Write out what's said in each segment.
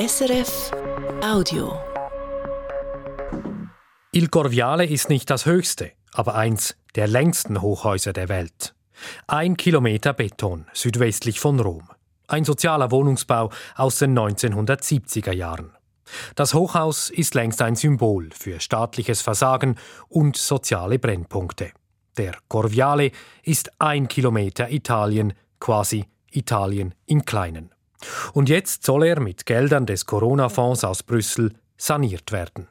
SRF Audio. Il Corviale ist nicht das höchste, aber eins der längsten Hochhäuser der Welt. Ein Kilometer Beton südwestlich von Rom. Ein sozialer Wohnungsbau aus den 1970er Jahren. Das Hochhaus ist längst ein Symbol für staatliches Versagen und soziale Brennpunkte. Der Corviale ist ein Kilometer Italien, quasi Italien im Kleinen. Und jetzt soll er mit Geldern des Corona-Fonds aus Brüssel saniert werden.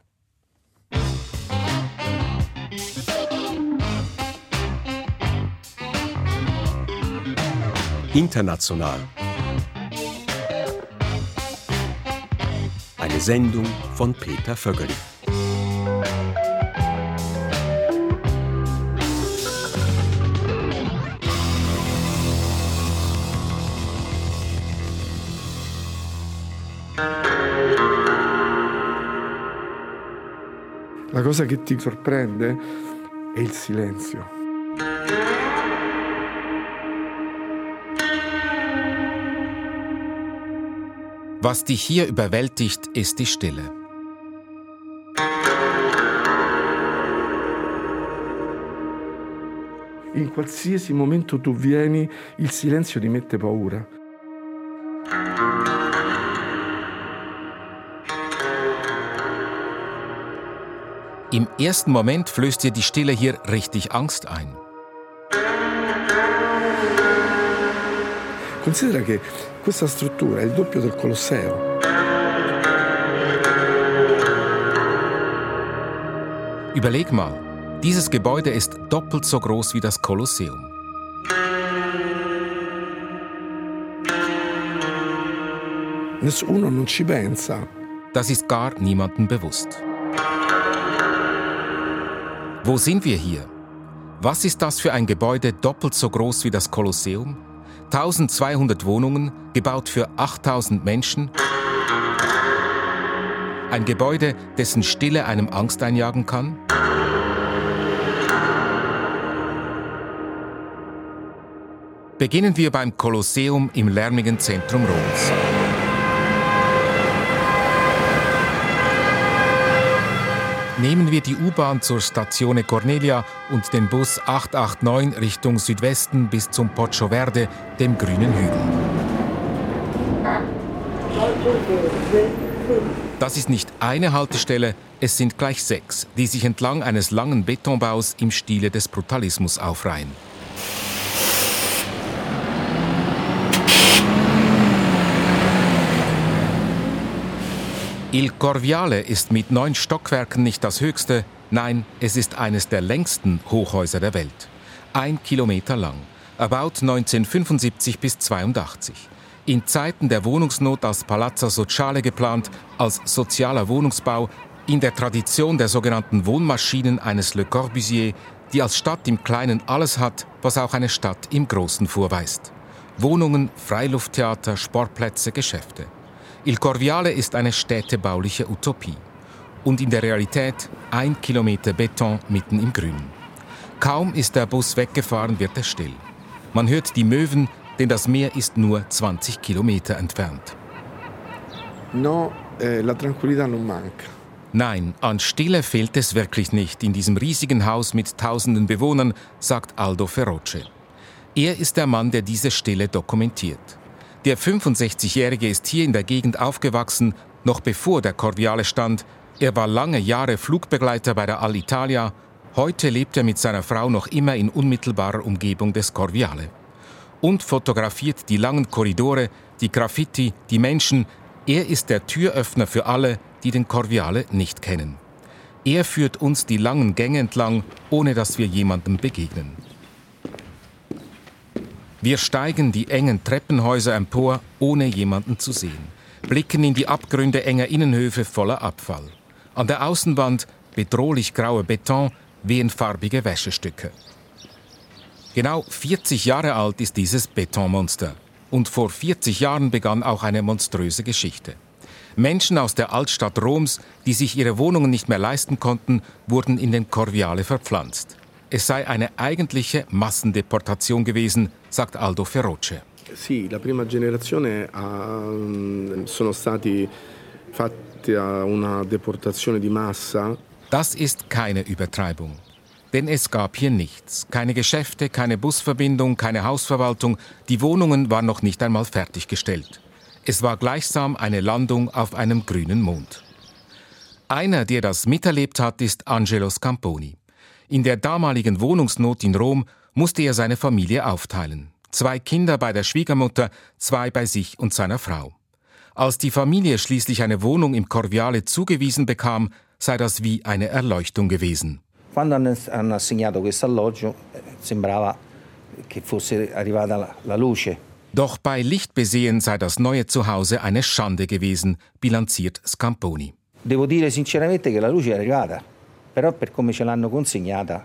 International. Eine Sendung von Peter Vögeli. La cosa che ti sorprende è il silenzio. Was dich hier überwältigt, ist die Stille. In qualsiasi momento tu vieni, il silenzio ti mette paura. Im ersten Moment flößt dir die Stille hier richtig Angst ein. Considera che questa struttura è il doppio del Colosseo. Überleg mal, dieses Gebäude ist doppelt so groß wie das Kolosseum. Nessuno non ci pensa. Das ist gar niemandem bewusst. Wo sind wir hier? Was ist das für ein Gebäude doppelt so groß wie das Kolosseum? 1200 Wohnungen, gebaut für 8000 Menschen. Ein Gebäude, dessen Stille einem Angst einjagen kann? Beginnen wir beim Kolosseum im lärmigen Zentrum Roms. Nehmen wir die U-Bahn zur Station Cornelia und den Bus 889 Richtung Südwesten bis zum Poggio Verde, dem grünen Hügel. Das ist nicht eine Haltestelle, es sind gleich sechs, die sich entlang eines langen Betonbaus im Stile des Brutalismus aufreihen. Il Corviale ist mit neun Stockwerken nicht das höchste, nein, es ist eines der längsten Hochhäuser der Welt. Ein Kilometer lang, erbaut 1975 bis 82. In Zeiten der Wohnungsnot als Palazzo Sociale geplant, als sozialer Wohnungsbau, in der Tradition der sogenannten Wohnmaschinen eines Le Corbusier, die als Stadt im Kleinen alles hat, was auch eine Stadt im Großen vorweist. Wohnungen, Freilufttheater, Sportplätze, Geschäfte. Il Corviale ist eine städtebauliche Utopie. Und in der Realität ein Kilometer Beton mitten im Grün. Kaum ist der Bus weggefahren, wird er still. Man hört die Möwen, denn das Meer ist nur 20 Kilometer entfernt. No, eh, la tranquillità non manca. Nein, an Stille fehlt es wirklich nicht in diesem riesigen Haus mit tausenden Bewohnern, sagt Aldo Feroce. Er ist der Mann, der diese Stille dokumentiert. Der 65-Jährige ist hier in der Gegend aufgewachsen, noch bevor der Corviale stand. Er war lange Jahre Flugbegleiter bei der Alitalia. Heute lebt er mit seiner Frau noch immer in unmittelbarer Umgebung des Corviale. Und fotografiert die langen Korridore, die Graffiti, die Menschen. Er ist der Türöffner für alle, die den Corviale nicht kennen. Er führt uns die langen Gänge entlang, ohne dass wir jemandem begegnen. Wir steigen die engen Treppenhäuser empor, ohne jemanden zu sehen, blicken in die Abgründe enger Innenhöfe voller Abfall. An der Außenwand bedrohlich grauer Beton wehen farbige Wäschestücke. Genau 40 Jahre alt ist dieses Betonmonster. Und vor 40 Jahren begann auch eine monströse Geschichte. Menschen aus der Altstadt Roms, die sich ihre Wohnungen nicht mehr leisten konnten, wurden in den Corviale verpflanzt. Es sei eine eigentliche Massendeportation gewesen, sagt Aldo Feroce. Sì, la prima generazione ha, sono stati fatta una deportazione di massa. Das ist keine Übertreibung. Denn es gab hier nichts. Keine Geschäfte, keine Busverbindung, keine Hausverwaltung. Die Wohnungen waren noch nicht einmal fertiggestellt. Es war gleichsam eine Landung auf einem grünen Mond. Einer, der das miterlebt hat, ist Angelo Scamponi. In der damaligen Wohnungsnot in Rom musste er seine Familie aufteilen. Zwei Kinder bei der Schwiegermutter, zwei bei sich und seiner Frau. Als die Familie schließlich eine Wohnung im Corviale zugewiesen bekam, sei das wie eine Erleuchtung gewesen. Quando hanno assegnato questo alloggio eh, sembrava che fosse arrivata la luce. Doch bei Lichtbesehen sei das neue Zuhause eine Schande gewesen, bilanziert Scamponi. Devo dire sinceramente che la luce è arrivata, però per come ce l'hanno consegnata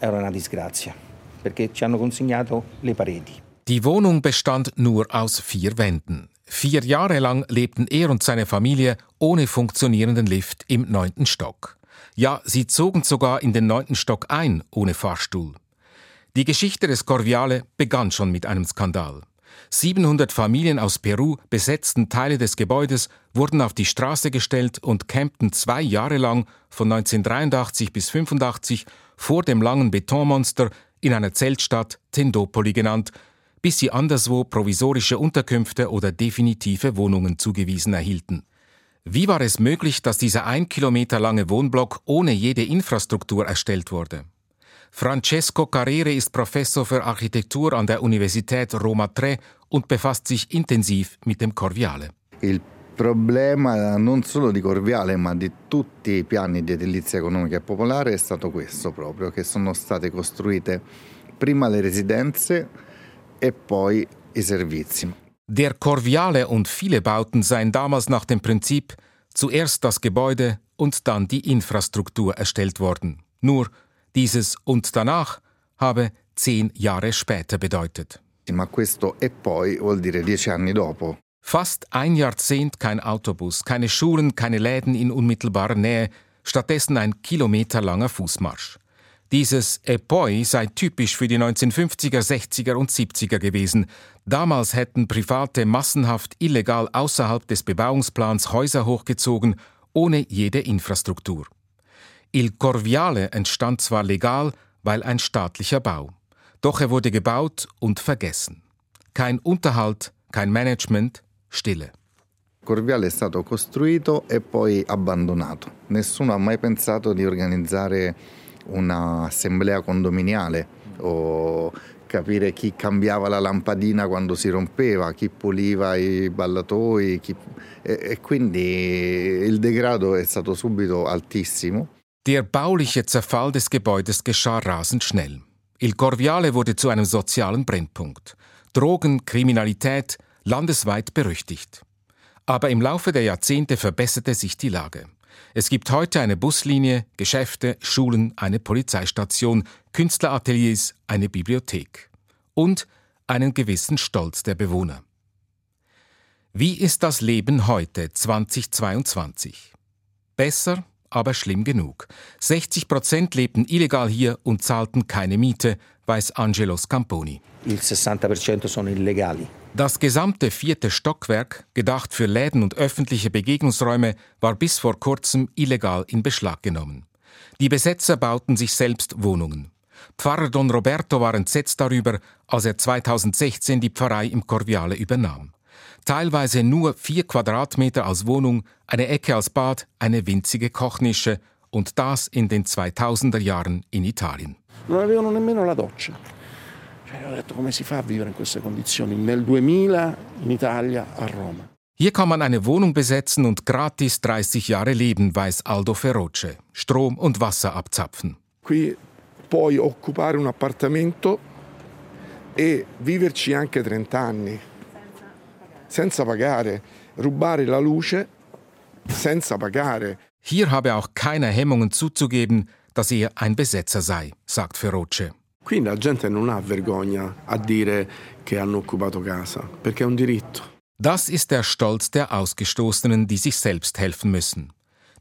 era una disgrazia, perché ci hanno consegnato le pareti. Die Wohnung bestand nur aus vier Wänden. Vier Jahre lang lebten er und seine Familie ohne funktionierenden Lift im neunten Stock. Ja, sie zogen sogar in den neunten Stock ein, ohne Fahrstuhl. Die Geschichte des Corviale begann schon mit einem Skandal. 700 Familien aus Peru besetzten Teile des Gebäudes, wurden auf die Straße gestellt und campten zwei Jahre lang von 1983 bis 1985 vor dem langen Betonmonster in einer Zeltstadt, Tendopoli genannt, bis sie anderswo provisorische Unterkünfte oder definitive Wohnungen zugewiesen erhielten. Wie war es möglich, dass dieser ein Kilometer lange Wohnblock ohne jede Infrastruktur erstellt wurde? Francesco Carrere ist Professor für Architektur an der Universität Roma III und befasst sich intensiv mit dem Corviale. Il problema non solo di Corviale ma di tutti i piani di edilizia economica e popolare è stato questo proprio, che sono state costruite prima le residenze e poi i servizi. Der Corviale und viele Bauten seien damals nach dem Prinzip zuerst das Gebäude und dann die Infrastruktur erstellt worden. Nur dieses und danach habe zehn Jahre später bedeutet. Ma questo e poi vuol dire dieci anni dopo. Fast ein Jahrzehnt kein Autobus, keine Schulen, keine Läden in unmittelbarer Nähe, stattdessen ein kilometerlanger Fußmarsch. Dieses Epoi sei typisch für die 1950er, 60er und 70er gewesen. Damals hätten Private massenhaft illegal außerhalb des Bebauungsplans Häuser hochgezogen, ohne jede Infrastruktur. Il Corviale entstand zwar legal, weil ein staatlicher Bau. Doch er wurde gebaut und vergessen. Kein Unterhalt, kein Management, Stille. Corviale è stato costruito e poi abbandonato. Nessuno ha mai pensato di organizzare un'assemblea condominiale o capire chi cambiava la lampadina quando si rompeva, chi puliva i ballatoi chi... e, e quindi il degrado è stato subito altissimo. Der bauliche Zerfall des Gebäudes geschah rasend schnell. Il Corviale wurde zu einem sozialen Brennpunkt. Drogen, Kriminalität, landesweit berüchtigt. Aber im Laufe der Jahrzehnte verbesserte sich die Lage. Es gibt heute eine Buslinie, Geschäfte, Schulen, eine Polizeistation, Künstlerateliers, eine Bibliothek und einen gewissen Stolz der Bewohner. Wie ist das Leben heute 2022? Besser, aber schlimm genug. 60 Prozent lebten illegal hier und zahlten keine Miete, weiß Angelo Scamponi. Il 60% sono illegali. Das gesamte vierte Stockwerk, gedacht für Läden und öffentliche Begegnungsräume, war bis vor kurzem illegal in Beschlag genommen. Die Besetzer bauten sich selbst Wohnungen. Pfarrer Don Roberto war entsetzt darüber, als er 2016 die Pfarrei im Corviale übernahm. Teilweise nur vier Quadratmeter als Wohnung, eine Ecke als Bad, eine winzige Kochnische und das in den 2000er Jahren in Italien. Non avevano nemmeno la doccia. Cioè, ho detto come si fa a vivere in queste condizioni nel 2000 in Italia a Roma. Hier kann man eine Wohnung besetzen und gratis 30 Jahre leben, weiß Aldo Feroce. Strom und Wasser abzapfen. Qui puoi occupare un appartamento e viverci anche 30 anni senza pagare, rubare la luce senza pagare. Hier habe auch keiner Hemmungen zuzugeben, dass er ein Besetzer sei, sagt Feroce. Qui la gente non ha vergogna a dire che hanno occupato casa, perché è un diritto. Das ist der Stolz der Ausgestoßenen, die sich selbst helfen müssen.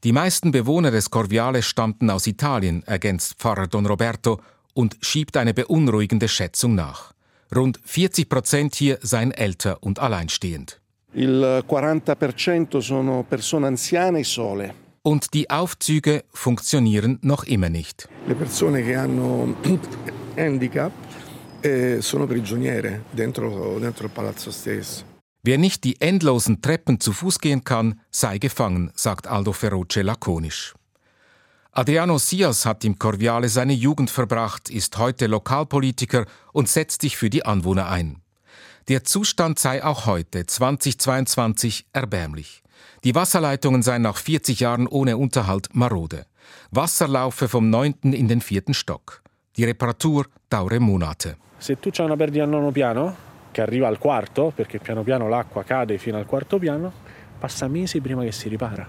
Die meisten Bewohner des Corviale stammten aus Italien, ergänzt Pfarrer Don Roberto und schiebt eine beunruhigende Schätzung nach. Rund 40 Prozent hier seien älter und alleinstehend. Il 40% sono persone anziane e sole. Und die Aufzüge funktionieren noch immer nicht. Le persone che hanno handicap eh, sono prigioniere dentro, dentro il palazzo stesso. Wer nicht die endlosen Treppen zu Fuß gehen kann, sei gefangen, sagt Aldo Feroce lakonisch. Adriano Sias hat im Corviale seine Jugend verbracht, ist heute Lokalpolitiker und setzt sich für die Anwohner ein. Der Zustand sei auch heute, 2022, erbärmlich. Die Wasserleitungen seien nach 40 Jahren ohne Unterhalt marode. Wasser laufe vom neunten in den vierten Stock. Die Reparatur dauere Monate. Se tu c'hai una perdita al nono piano, che arriva al quarto, perché piano piano l'acqua cade fino al quarto piano, passa mesi prima che si ripara.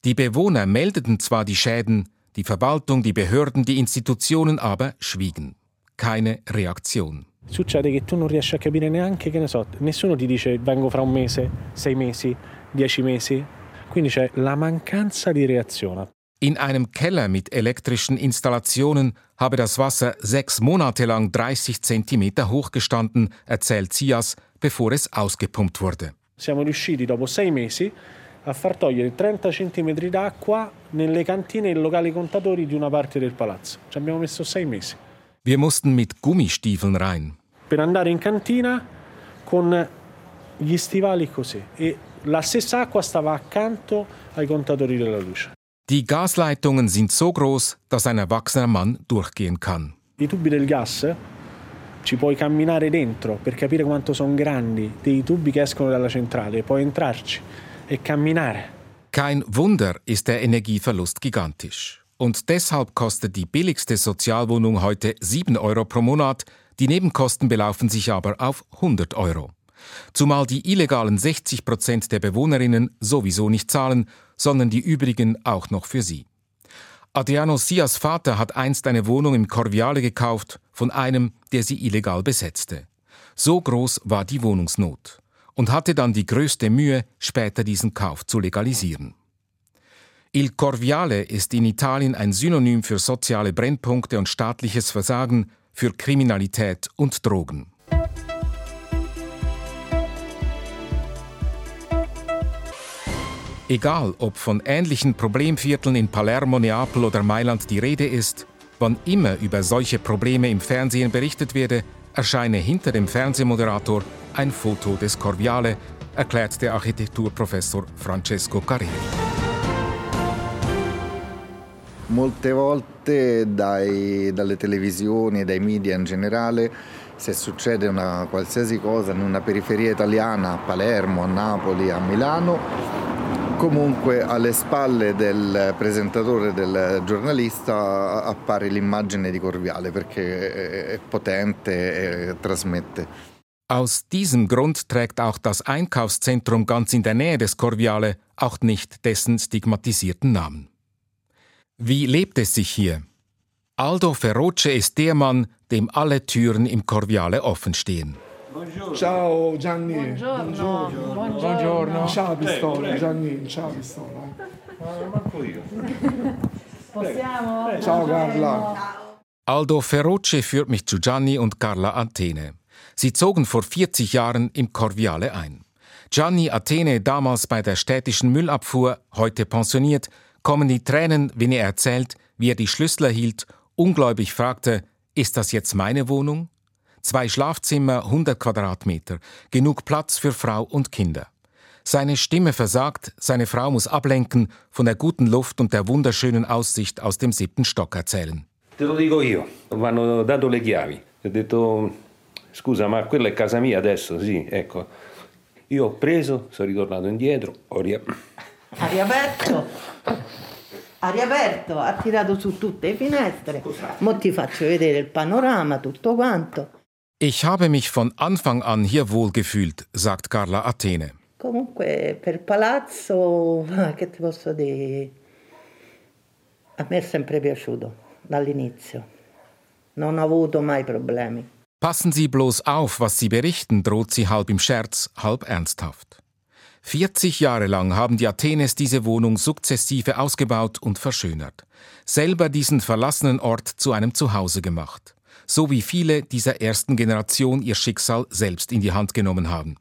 Die Bewohner meldeten zwar die Schäden, die Verwaltung, die Behörden, die Institutionen aber schwiegen. Keine Reaktion. Succede che tu non riesci a capire neanche, che ne so, nessuno ti dice vengo fra un mese, sei mesi, dieci mesi. Quindi c'è la mancanza di reazione. In einem Keller mit elektrischen Installationen habe das Wasser sechs Monate lang 30 Zentimeter hoch gestanden, erzählt Sias, bevor es ausgepumpt wurde. Siamo riusciti dopo sei mesi a far togliere 30 centimetri d'acqua nelle cantine e locali contatori di una parte del palazzo. Ci abbiamo messo sei mesi. Wir mussten mit Gummistiefeln rein. Per andare in cantina con gli stivali così e la stessa acqua stava accanto ai contatori della luce. Die Gasleitungen sind so groß, dass ein erwachsener Mann durchgehen kann. I tubi del gas ci puoi camminare dentro per capire quanto sono grandi, dei tubi che escono dalla centrale, puoi entrarci. Kein Wunder ist der Energieverlust gigantisch. Und deshalb kostet die billigste Sozialwohnung heute 7 Euro pro Monat, die Nebenkosten belaufen sich aber auf 100 Euro. Zumal die illegalen 60 Prozent der Bewohnerinnen sowieso nicht zahlen, sondern die übrigen auch noch für sie. Adriano Sias Vater hat einst eine Wohnung im Corviale gekauft von einem, der sie illegal besetzte. So groß war die Wohnungsnot und hatte dann die größte Mühe, später diesen Kauf zu legalisieren. Il Corviale ist in Italien ein Synonym für soziale Brennpunkte und staatliches Versagen, für Kriminalität und Drogen. Egal, ob von ähnlichen Problemvierteln in Palermo, Neapel oder Mailand die Rede ist, wann immer über solche Probleme im Fernsehen berichtet werde, erscheine hinter dem Fernsehmoderator ein Foto des Corviale, erklärt der Architekturprofessor Francesco Carreri. Molte volte dai, dalle televisioni e dai media in generale, se succede una qualsiasi cosa in una periferia italiana, a Palermo, a Napoli, a Milano, comunque alle spalle del presentatore, del giornalista, appare l'immagine di Corviale perché è potente e trasmette. Aus diesem Grund trägt auch das Einkaufszentrum ganz in der Nähe des Corviale auch nicht dessen stigmatisierten Namen. Wie lebt es sich hier? Aldo Feroce ist der Mann, dem alle Türen im Corviale offen stehen. Ciao Gianni. Buongiorno. Buongiorno. Ciao Pistola, Gianni, ciao Pistola. Possiamo? Ciao Carla. Aldo Feroce führt mich zu Gianni und Carla Athene. Sie zogen vor 40 Jahren im Corviale ein. Gianni Athene, damals bei der städtischen Müllabfuhr, heute pensioniert, kommen die Tränen, wenn er erzählt, wie er die Schlüssel erhielt, ungläubig fragte, ist das jetzt meine Wohnung? Zwei Schlafzimmer, 100 Quadratmeter, genug Platz für Frau und Kinder. Seine Stimme versagt, seine Frau muss ablenken, von der guten Luft und der wunderschönen Aussicht aus dem siebten Stock erzählen. Te lo dico io, mi hanno dato le chiavi. Ho detto, scusa, ma quella è casa mia adesso? Sì, ecco. Io ho preso, sono ritornato indietro, ho ria... Ha riaperto. Ha riaperto, ha tirato su tutte le finestre. Mo ti faccio vedere il panorama, tutto quanto. Ich habe mich von Anfang an hier wohlgefühlt, sagt Carla Athene. Comunque per palazzo, che ti posso dire? A me è sempre piaciuto dall'inizio. Non ho avuto mai problemi. Passen Sie bloß auf, was Sie berichten, droht sie halb im Scherz, halb ernsthaft. 40 Jahre lang haben die Athenes diese Wohnung sukzessive ausgebaut und verschönert. Selber diesen verlassenen Ort zu einem Zuhause gemacht. So wie viele dieser ersten Generation ihr Schicksal selbst in die Hand genommen haben.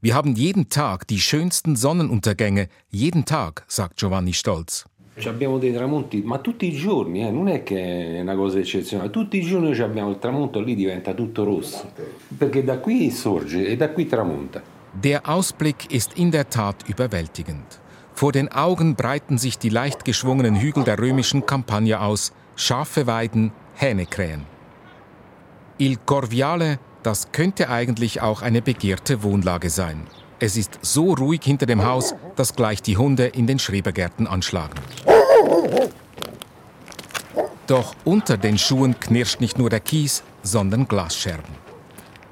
Wir haben jeden Tag die schönsten Sonnenuntergänge, jeden Tag, sagt Giovanni stolz. Abbiamo dei tramonti, ma tutti i giorni, eh, non è che è una cosa eccezionale, tutti i giorni abbiamo il tramonto, lì diventa tutto rosso, perché da qui sorge e da qui tramonta. Der Ausblick ist in der Tat überwältigend. Vor den Augen breiten sich die leicht geschwungenen Hügel der römischen Kampagne aus, scharfe Weiden, Hähnekrähen. Il Corviale, das könnte eigentlich auch eine begehrte Wohnlage sein. Es ist so ruhig hinter dem Haus, dass gleich die Hunde in den Schrebergärten anschlagen. Doch unter den Schuhen knirscht nicht nur der Kies, sondern Glasscherben.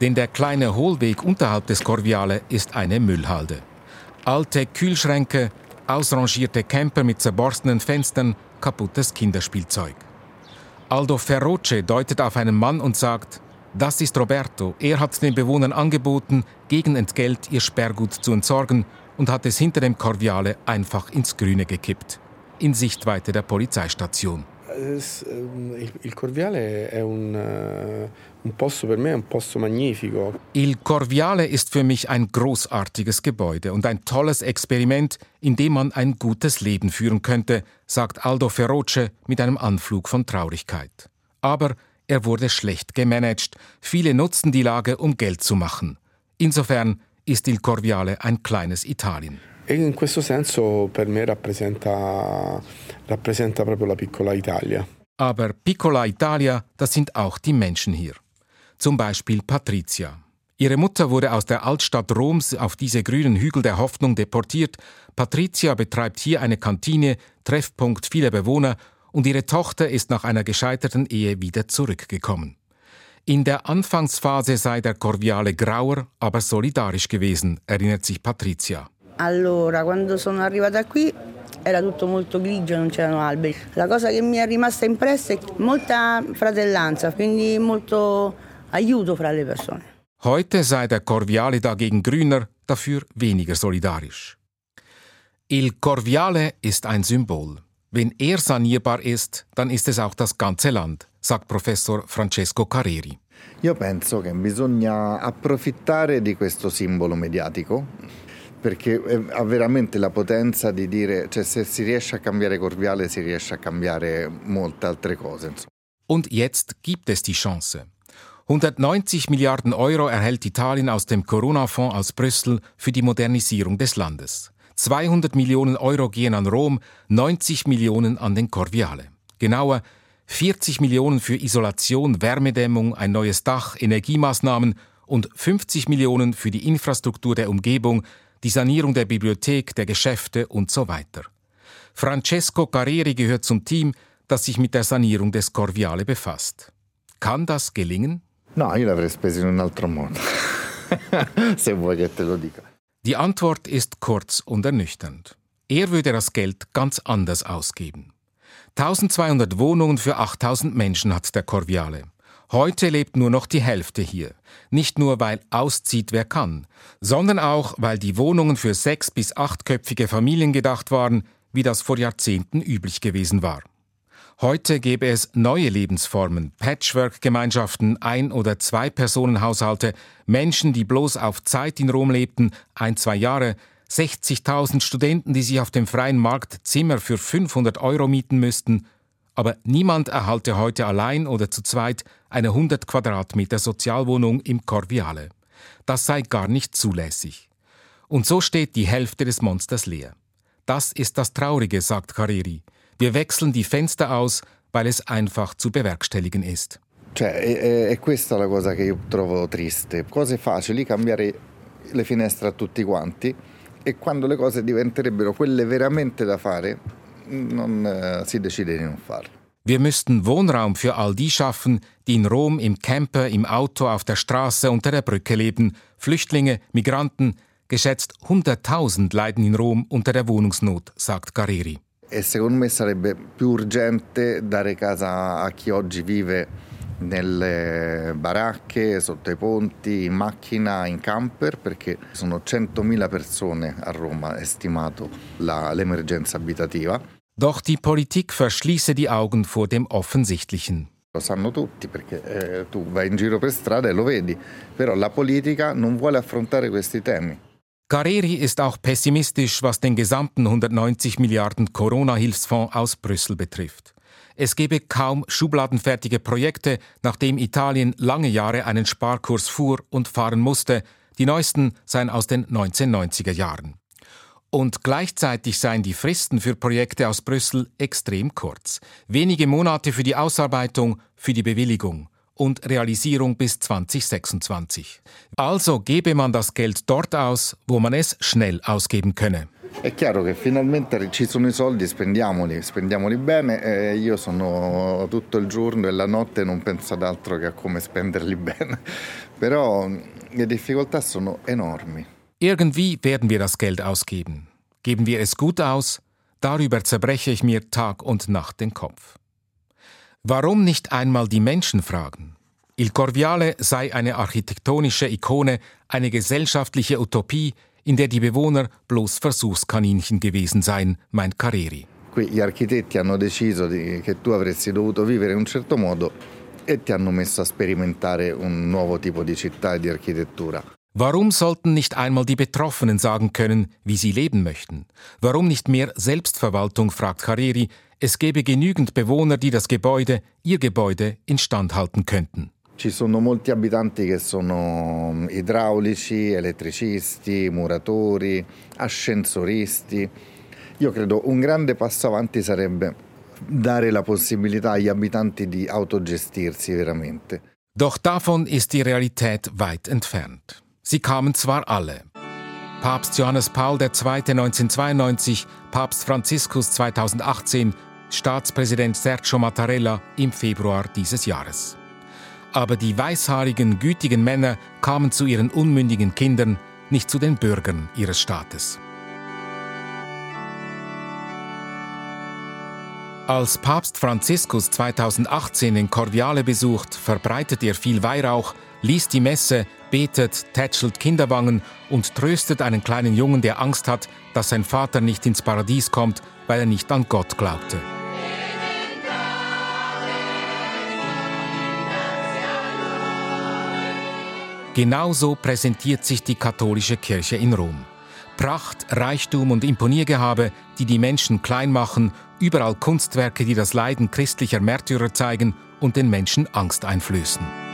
Denn der kleine Hohlweg unterhalb des Corviale ist eine Müllhalde. Alte Kühlschränke, ausrangierte Camper mit zerborstenen Fenstern, kaputtes Kinderspielzeug. Aldo Ferroce deutet auf einen Mann und sagt, das ist Roberto. Er hat den Bewohnern angeboten, gegen Entgelt ihr Sperrgut zu entsorgen und hat es hinter dem Corviale einfach ins Grüne gekippt. In Sichtweite der Polizeistation. Ehm, il Corviale è un, eh, un posto per me, un posto magnifico. Il Corviale ist für mich ein großartiges Gebäude und ein tolles Experiment, in dem man ein gutes Leben führen könnte, sagt Aldo Feroce mit einem Anflug von Traurigkeit. Aber er wurde schlecht gemanagt. Viele nutzten die Lage, um Geld zu machen. Insofern ist Il Corviale ein kleines Italien. E in questo senso per me rappresenta, rappresenta proprio la piccola Italia. Aber Piccola Italia, das sind auch die Menschen hier. Zum Beispiel Patricia. Ihre Mutter wurde aus der Altstadt Roms auf diese grünen Hügel der Hoffnung deportiert. Patricia betreibt hier eine Kantine, Treffpunkt vieler Bewohner, und ihre Tochter ist nach einer gescheiterten Ehe wieder zurückgekommen. In der Anfangsphase sei der Corviale grauer, aber solidarisch gewesen, erinnert sich Patricia. Allora, quando sono arrivata qui era tutto molto grigio, non c'erano alberi. La cosa che mi è rimasta impressa è molta fratellanza, quindi molto aiuto fra le persone. Heute sei der Corviale dagegen grüner, dafür weniger solidarisch. Il Corviale ist ein Symbol. Wenn er sanierbar ist, dann ist es auch das ganze Land, sagt Professor Francesco Carreri. Io penso che bisogna approfittare di questo simbolo mediatico perché ha veramente la potenza di dire, cioè se si riesce a cambiare Corviale si riesce a cambiare molte altre cose. Insomma. Und jetzt gibt es die Chance. 190 Milliarden Euro erhält Italien aus dem Corona-Fonds aus Brüssel für die Modernisierung des Landes. 200 Millionen Euro gehen an Rom, 90 Millionen an den Corviale. Genauer 40 Millionen für Isolation, Wärmedämmung, ein neues Dach, Energiemaßnahmen und 50 Millionen für die Infrastruktur der Umgebung, die Sanierung der Bibliothek, der Geschäfte und so weiter. Francesco Carreri gehört zum Team, das sich mit der Sanierung des Corviale befasst. Kann das gelingen? No, io l'avrei speso in un altro modo. Se vuoi che te lo dica. Die Antwort ist kurz und ernüchternd. Er würde das Geld ganz anders ausgeben. 1200 Wohnungen für 8000 Menschen hat der Corviale. Heute lebt nur noch die Hälfte hier. Nicht nur, weil auszieht, wer kann, sondern auch, weil die Wohnungen für sechs- bis achtköpfige Familien gedacht waren, wie das vor Jahrzehnten üblich gewesen war. Heute gäbe es neue Lebensformen, Patchwork-Gemeinschaften, Ein- oder Zwei-Personen-Haushalte, Menschen, die bloß auf Zeit in Rom lebten, ein, zwei Jahre, 60.000 Studenten, die sich auf dem freien Markt Zimmer für 500 Euro mieten müssten aber niemand erhalte heute allein oder zu zweit eine 100 Quadratmeter Sozialwohnung im Corviale. Das sei gar nicht zulässig. Und so steht die Hälfte des Monsters leer. Das ist das Traurige, sagt Carreri. Wir wechseln die Fenster aus, weil es einfach zu bewerkstelligen ist. Cioè, è, è questa la cosa che io trovo triste. Cose facili, cambiare le finestre a tutti quanti e quando le cose diventerebbero quelle veramente da fare, non eh, si decide di non farlo. Wir müssten Wohnraum für all die schaffen, die in Rom im Camper, im Auto, auf der Straße, unter der Brücke leben. Flüchtlinge, Migranten, geschätzt 100.000 leiden in Rom unter der Wohnungsnot, sagt Carreri. E secondo me sarebbe più urgente dare casa a chi oggi vive nelle baracche, sotto i ponti, in macchina, in camper, perché sono 100.000 persone a Roma, è stimato l'emergenza abitativa. Doch die Politik verschließe die Augen vor dem Offensichtlichen. Lo sanno tutti perché eh, tu vai in giro per strada e lo vedi, però la politica non vuole affrontare questi temi. Carreri ist auch pessimistisch, was den gesamten 190 Milliarden Corona-Hilfsfonds aus Brüssel betrifft. Es gebe kaum schubladenfertige Projekte, nachdem Italien lange Jahre einen Sparkurs fuhr und fahren musste. Die neuesten seien aus den 1990er Jahren. Und gleichzeitig seien die Fristen für Projekte aus Brüssel extrem kurz. Wenige Monate für die Ausarbeitung, für die Bewilligung und Realisierung bis 2026. Also gebe man das Geld dort aus, wo man es schnell ausgeben könne. È chiaro che finalmente ci sono i soldi, spendiamoli, spendiamoli bene. Eh, io sono tutto il giorno e la notte non penso ad altro che a come spenderli bene. Però le difficoltà sono enormi. Irgendwie werden wir das Geld ausgeben. Geben wir es gut aus? Darüber zerbreche ich mir Tag und Nacht den Kopf. Warum nicht einmal die Menschen fragen? Il Corviale sei eine architektonische Ikone, eine gesellschaftliche Utopie, in der die Bewohner bloß Versuchskaninchen gewesen seien, meint Carreri. Qui gli architetti hanno deciso di, che tu avresti dovuto vivere in un certo modo e ti hanno messo a sperimentare un nuovo tipo di città e di architettura. Warum sollten nicht einmal die Betroffenen sagen können, wie sie leben möchten? Warum nicht mehr Selbstverwaltung, fragt Carreri. Es gäbe genügend Bewohner, die das Gebäude, ihr Gebäude, instand halten könnten. Ci sono molti abitanti che sono idraulici, elettricisti, muratori, ascensoristi. Io credo un grande passo avanti sarebbe dare la possibilità agli abitanti di autogestirsi veramente. Doch davon ist die Realität weit entfernt. Sie kamen zwar alle. Papst Johannes Paul II. 1992, Papst Franziskus 2018, Staatspräsident Sergio Mattarella im Februar dieses Jahres. Aber die weißhaarigen, gütigen Männer kamen zu ihren unmündigen Kindern, nicht zu den Bürgern ihres Staates. Als Papst Franziskus 2018 in Corviale besucht, verbreitet er viel Weihrauch, liest die Messe, betet, tätschelt Kinderwangen und tröstet einen kleinen Jungen, der Angst hat, dass sein Vater nicht ins Paradies kommt, weil er nicht an Gott glaubte. Genauso präsentiert sich die katholische Kirche in Rom. Pracht, Reichtum und Imponiergehabe, die die Menschen klein machen, überall Kunstwerke, die das Leiden christlicher Märtyrer zeigen und den Menschen Angst einflößen.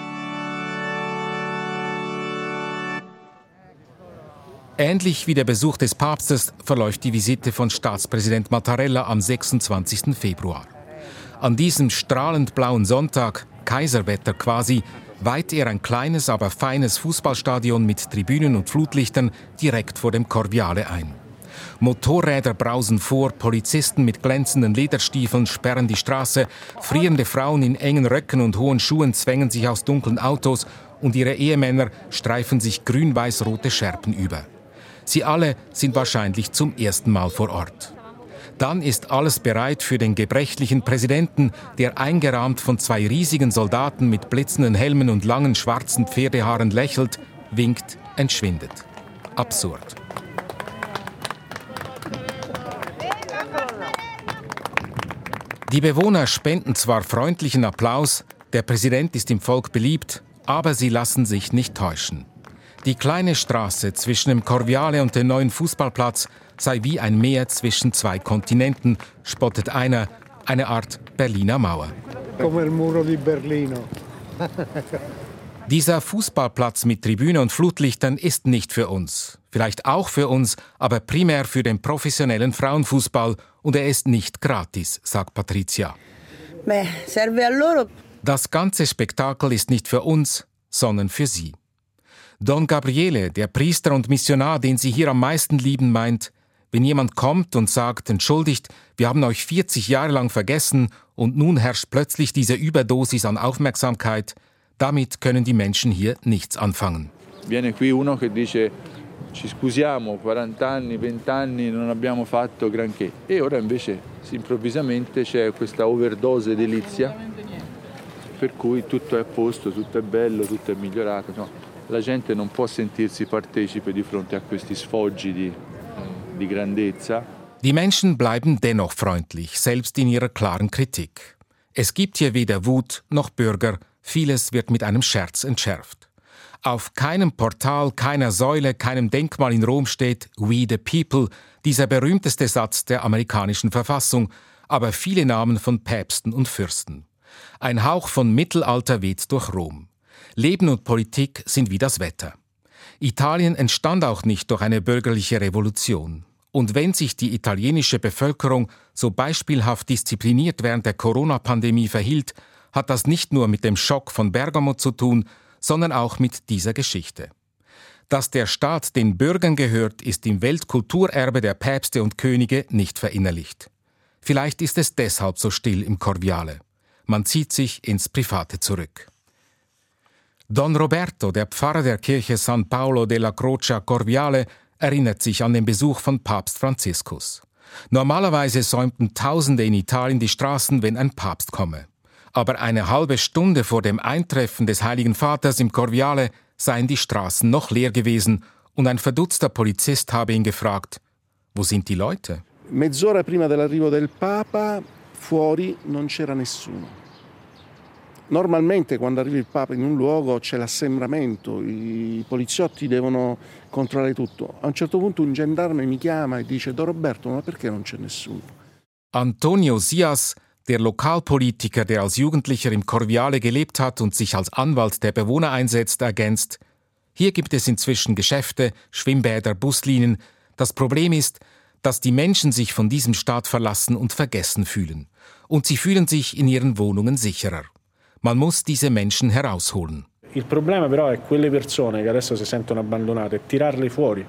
Ähnlich wie der Besuch des Papstes verläuft die Visite von Staatspräsident Mattarella am 26. Februar. An diesem strahlend blauen Sonntag, Kaiserwetter quasi, weiht er ein kleines, aber feines Fußballstadion mit Tribünen und Flutlichtern direkt vor dem Corviale ein. Motorräder brausen vor, Polizisten mit glänzenden Lederstiefeln sperren die Straße, frierende Frauen in engen Röcken und hohen Schuhen zwängen sich aus dunklen Autos und ihre Ehemänner streifen sich grün-weiß-rote Scherpen über. Sie alle sind wahrscheinlich zum ersten Mal vor Ort. Dann ist alles bereit für den gebrechlichen Präsidenten, der eingerahmt von zwei riesigen Soldaten mit blitzenden Helmen und langen schwarzen Pferdehaaren lächelt, winkt, entschwindet. Absurd. Die Bewohner spenden zwar freundlichen Applaus, der Präsident ist im Volk beliebt, aber sie lassen sich nicht täuschen. Die kleine Straße zwischen dem Corviale und dem neuen Fußballplatz sei wie ein Meer zwischen zwei Kontinenten, spottet einer, eine Art Berliner Mauer. Come il muro di Berlino. Dieser Fußballplatz mit Tribüne und Flutlichtern ist nicht für uns. Vielleicht auch für uns, aber primär für den professionellen Frauenfußball und er ist nicht gratis, sagt Patricia. Das ganze Spektakel ist nicht für uns, sondern für sie. Don Gabriele, der Priester und Missionar, den sie hier am meisten lieben, meint, wenn jemand kommt und sagt, entschuldigt, wir haben euch 40 Jahre lang vergessen und nun herrscht plötzlich diese Überdosis an Aufmerksamkeit, damit können die Menschen hier nichts anfangen. Viene qui uno che dice ci scusiamo, 40 anni, 20 anni non abbiamo fatto granché e ora invece improvvisamente c'è questa overdose delizia per cui tutto è a posto, tutto è bello, tutto è migliorato. No, la gente non può sentirsi partecipe di fronte a questi sfoggi di, die Grandezza. Die Menschen bleiben dennoch freundlich, selbst in ihrer klaren Kritik. Es gibt hier weder Wut noch Bürger, vieles wird mit einem Scherz entschärft. Auf keinem Portal, keiner Säule, keinem Denkmal in Rom steht We the People, dieser berühmteste Satz der amerikanischen Verfassung, aber viele Namen von Päpsten und Fürsten. Ein Hauch von Mittelalter weht durch Rom. Leben und Politik sind wie das Wetter. Italien entstand auch nicht durch eine bürgerliche Revolution. Und wenn sich die italienische Bevölkerung so beispielhaft diszipliniert während der Corona-Pandemie verhielt, hat das nicht nur mit dem Schock von Bergamo zu tun, sondern auch mit dieser Geschichte. Dass der Staat den Bürgern gehört, ist im Weltkulturerbe der Päpste und Könige nicht verinnerlicht. Vielleicht ist es deshalb so still im Corviale. Man zieht sich ins Private zurück. Don Roberto, der Pfarrer der Kirche San Paolo della Croce Corviale, erinnert sich an den Besuch von Papst Franziskus. Normalerweise säumten Tausende in Italien die Straßen, wenn ein Papst komme. Aber eine halbe Stunde vor dem Eintreffen des Heiligen Vaters im Corviale seien die Straßen noch leer gewesen und ein verdutzter Polizist habe ihn gefragt, wo sind die Leute? Mezz'ora prima dell'arrivo del Papa, fuori non c'era nessuno. Normalmente quando arriva il Papa in un luogo c'è l'assembramento, i poliziotti devono controllare tutto. A un certo punto un gendarme mi chiama e dice Don Roberto, ma perché non c'è nessuno? Antonio Sias, der Lokalpolitiker, der als Jugendlicher im Corviale gelebt hat und sich als Anwalt der Bewohner einsetzt, ergänzt, hier gibt es inzwischen Geschäfte, Schwimmbäder, Buslinien. Das Problem ist, dass die Menschen sich von diesem Staat verlassen und vergessen fühlen. Und sie fühlen sich in ihren Wohnungen sicherer. Man muss diese Menschen herausholen. Il problema però è quelle persone che adesso si sentono abbandonate, tirarle fuori.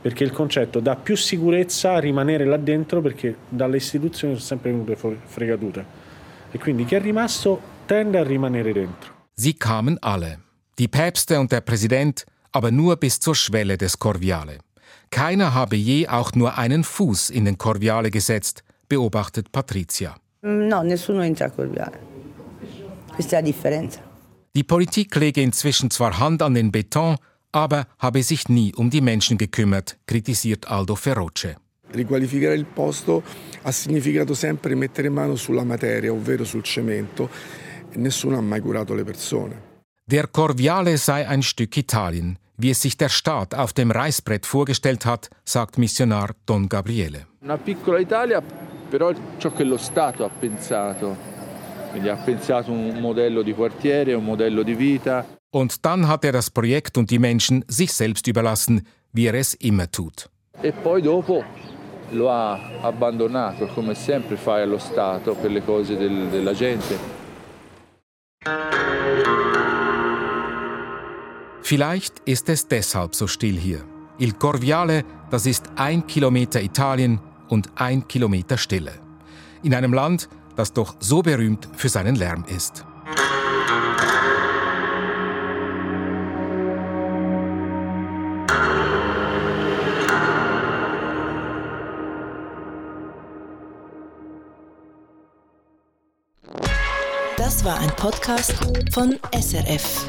Perché il concetto dà più sicurezza a rimanere là dentro perché dalle istituzioni sono sempre venute fregatute. E quindi chi è rimasto tende a rimanere dentro. Sie kamen alle. Die Päpste und der Präsident, aber nur bis zur Schwelle des Corviale. Keiner habe je auch nur einen Fuß in den Corviale gesetzt, beobachtet Patricia. No, nessuno entra a Corviale. Questa è la differenza. Die Politik lege inzwischen zwar Hand an den Beton, aber habe sich nie um die Menschen gekümmert, kritisiert Aldo Feroce. Riqualificare il posto ha significato sempre mettere mano sulla materia, ovvero sul cemento. Nessuno ha mai curato le persone. Der Corviale sei ein Stück Italien, wie es sich der Staat auf dem Reißbrett vorgestellt hat, sagt Missionar Don Gabriele. Una piccola Italia, però ciò che lo Stato ha pensato Quindi ha pensato un modello di quartiere, un modello di vita. Und dann hat er das Projekt und die Menschen sich selbst überlassen, wie er es immer tut. E poi dopo lo ha abbandonato, come sempre fa lo Stato per le cose del, della gente. Vielleicht ist es deshalb so still hier. Il Corviale, das ist ein Kilometer Italien und ein Kilometer Stille. In einem Land, das doch so berühmt für seinen Lärm ist. Das war ein Podcast von SRF.